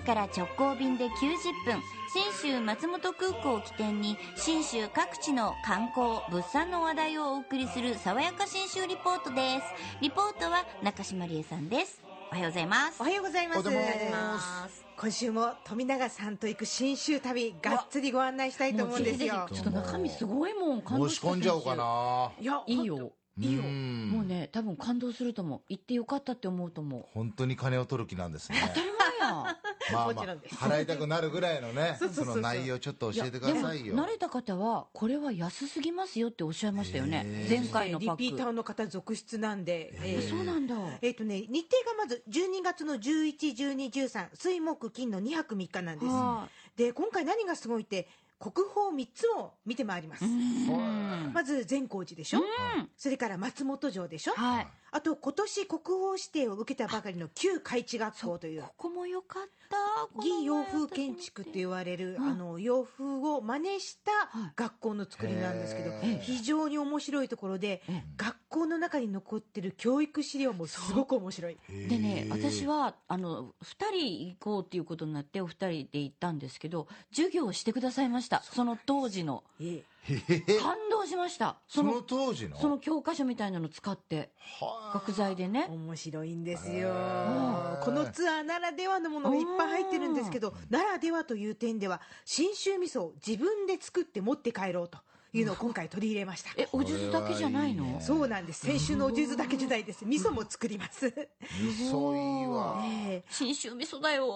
から直行便で90分信州松本空港を起点に信州各地の観光物産の話題をお送りする爽やか信州リポートです。リポートは中島理恵さんです。おはようございます。おはようございます。今週も富永さんと行く新州旅がっつりご案内したいと思うんですよ。ちょっと中身すごいもん感動申し込んじゃおうかな。いやいいよいいようん。もうね多分感動すると思う。行ってよかったって思うと思う。本当に金を取る気なんですね。当たり前やん。まあまあもちろんです。払いたくなるぐらいのねその内容ちょっと教えてくださいよ。でも慣れた方はこれは安すぎますよっておっしゃいましたよね。前回のパック。リピーターの方続出なんで、ええそうなんだ。えっ、とね日程がまず12月の111213水木金の2泊3日なんです。はで今回何がすごいって国宝3つを見てまいります、うん。まず善光寺でしょ、それから松本城でしょ、はいあと今年国宝指定を受けたばかりの旧開智学校というここも良かった。義洋風建築って言われる、うん。あの洋風を真似したはい。学校の作りなんですけど、非常に面白いところで、うん。学校の中に残ってる教育資料もすごく面白い。でね私はあの2人行こうっていうことになってお二人で行ったんですけど授業をしてくださいました。その当時の。えへへへ感動しました。そそのの当時の？その教科書みたいなの使って。はあ。学材でね。面白いんですよ。ー。このツアーならではのものがいっぱい入ってるんですけどならではという点では信州味噌を自分で作って持って帰ろうというのを今回取り入れました。えお数珠だけじゃないの？そうなんです。先週のお数珠だけじゃないです。味噌も作ります。味噌いいわ。ええ。信州味噌だよ。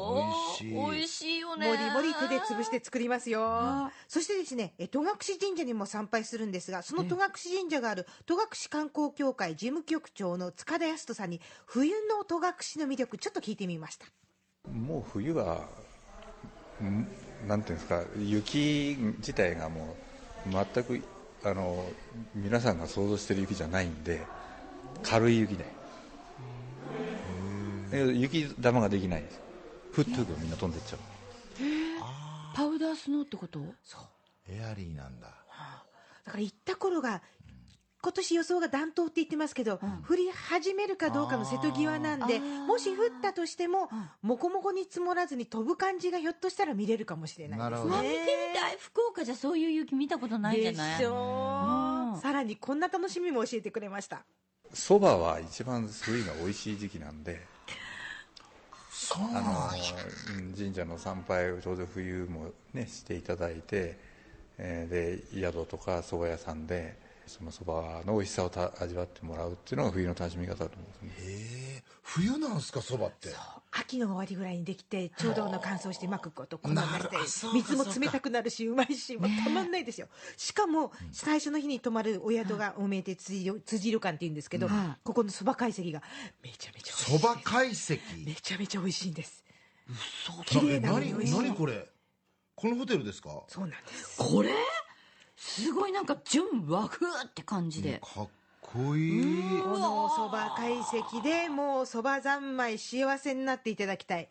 美味しい。美味しいよね。もりもり手で潰して作りますよ。あ。そしてですねえ戸隠神社にも参拝するんですがその戸隠神社がある戸隠観光協会事務局長の塚田康人さんに冬の戸隠の魅力ちょっと聞いてみました。もう冬はんなんていうんですか雪自体がもう全くあの皆さんが想像してる雪じゃないんで軽い雪で。え雪玉ができないんです。ふっとみんな飛んでっちゃう。パウダースノーってこと？そう。エアリーなんだ。だから行った頃が今年予想が暖冬って言ってますけど、降り始めるかどうかの瀬戸際なんでもし降ったとしてももこもこに積もらずに飛ぶ感じがひょっとしたら見れるかもしれないですね。なるほどうわ見てみたい。福岡じゃそういう雪見たことないじゃない？でしょう。ん。さらにこんな楽しみも教えてくれました。そばは一番冬が美味しい時期なんでそう。あのうん神社の参拝をちょうど冬もねしていただいて、えーで宿とか蕎麦屋さんでその蕎麦の美味しさをた味わってもらうっていうのが冬の楽しみ方だと思うんですね。へえ。冬なんすかそばって。秋の終わりぐらいにできてちょうどあの乾燥してうまくこうと粉になって水も冷たくなるしうまいしもうたまんないですよ。しかも最初の日に泊まるお宿がおめで辻よ辻旅館っていうんですけどはい。ここのそば懐石がめちゃめちゃ美味しいそば懐石？めちゃめちゃ美味しいんです。な綺麗なのに何美味しい。何これ？このホテルですか？そうなんです。これ？すごいなんか純和風って感じで。かっこいい。このそば懐石でもうそば三昧幸せになっていただきたい。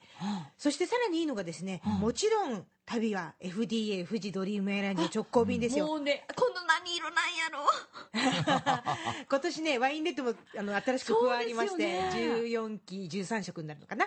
そしてさらにいいのがですねもちろん旅は FDA 富士ドリームエアラインの直行便ですよ。もうね今度何色なんやろ。今年ねワインレッドもあの新しく加わりまして、そうですよ14期13色になるのかな、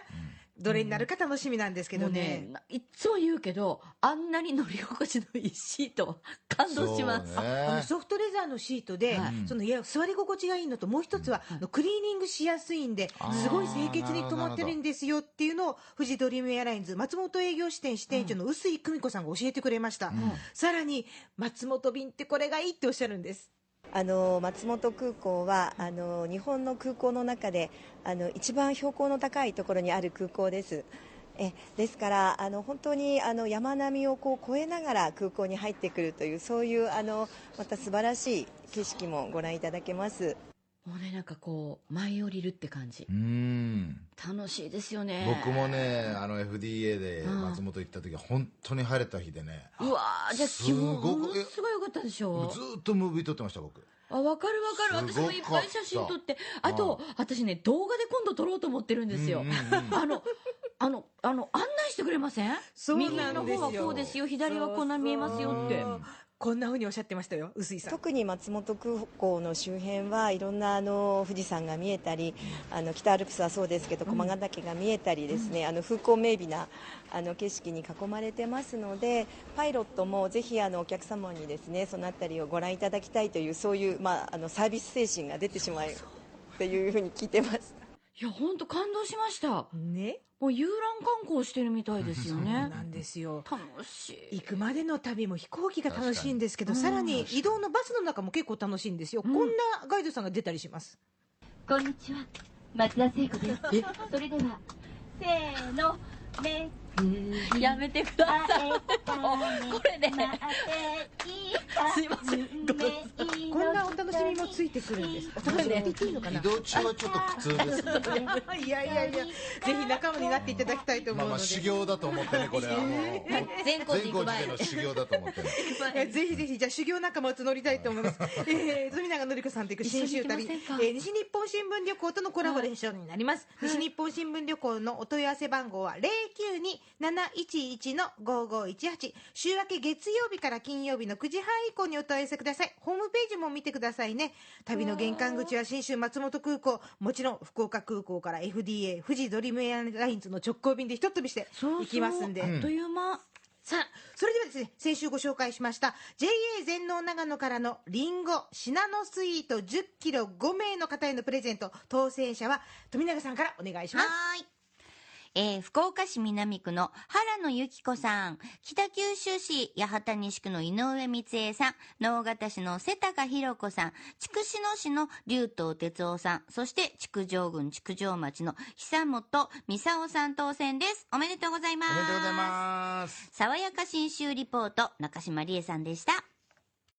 どれになるか楽しみなんですけどもうね,、いっつも言うけどあんなに乗り心地のいいシート感動します、ね。あのソフトレザーのシートで、はい。そのいや座り心地がいいのともう一つは、あのクリーニングしやすいんですごい清潔に止まってるんですよっていうのを富士ドリームエアラインズ松本営業支店支店長の臼井久美子さんが教えてくれました、さらに松本便ってこれがいいっておっしゃるんですあの松本空港はあの日本の空港の中であの一番標高の高いところにある空港です。えですからあの本当にあの山並みをこう越えながら空港に入ってくるというそういうあのまた素晴らしい景色もご覧いただけます。もうねなんかこう舞い降りるって感じ。うん。楽しいですよね。僕もねあの FDA でうん。松本行った時は本当に晴れた日でね。うわーじゃあ気分すごくものすごい良かったでしょ？ずーっとムービー撮ってました僕。あ分かる分かる。私もいっぱい写真撮って。あと私ね動画で今度撮ろうと思ってるんですよ、うんうんうん。あのあのあの案内してくれません？そうなんですよ。右の方はこうですよ。左はこんな見えますよって。そうこんなふうにおっしゃってましたよ臼井さん。特に松本空港の周辺はいろんなあの富士山が見えたりあの北アルプスはそうですけど駒ヶ岳が見えたりですね、あの風光明媚なあの景色に囲まれてますのでパイロットもぜひあのお客様にですねそのあたりをご覧いただきたいというそういう、まあ、あのサービス精神が出てしまうっていうふうに聞いてます。いや本当感動しました。ね？もう遊覧観光してるみたいですよ そうねなんですよ。楽しい。行くまでの旅も飛行機が楽しいんですけどさらに移動のバスの中も結構楽しいんですよ、こんなガイドさんが出たりします。こんにちは。松田聖子です。それではせーのメッセやめてください。これねすいません。こんなお楽しみもついてくるんですお楽しみって言っていいのかな？移動中はちょっと苦痛です。ね いやいやいやぜひ仲間になっていただきたいと思うので、まあまあ修行だと思ってねこれは。もう。全国での修行だと思って ぜひぜひじゃあ修行仲間を募りたいと思います。えー、富永典子さんと行く新州旅、えー西日本新聞旅行とのコラボレーションになります。西日本新聞旅行のお問い合わせ番号は零九二七一一の五五一八。週明け月曜日から金曜日の9時半以降にお問い合わせください。ホームページも見てくださいね。旅の玄関口は新州松本空港、もちろん福岡空港から FDA 富士ドリームエアラインズの直行便でひとっ飛びして行きますんで。あっという間さあ、それではですね、先週ご紹介しました、JA 全農長野からのリンゴ、シナノスイート10キロ5名の方へのプレゼント、当選者は富永さんからお願いします。はーい。えー福岡市南区の原野由紀子さん、北九州市八幡西区の井上光恵さん、直方市の瀬高弘子さん、筑紫野市の竜東哲夫さん、そして築城郡築城町の久本美沙さん当選です。おめでとうございます。おめでとうございます爽やか新州リポート、中島理恵さんでした。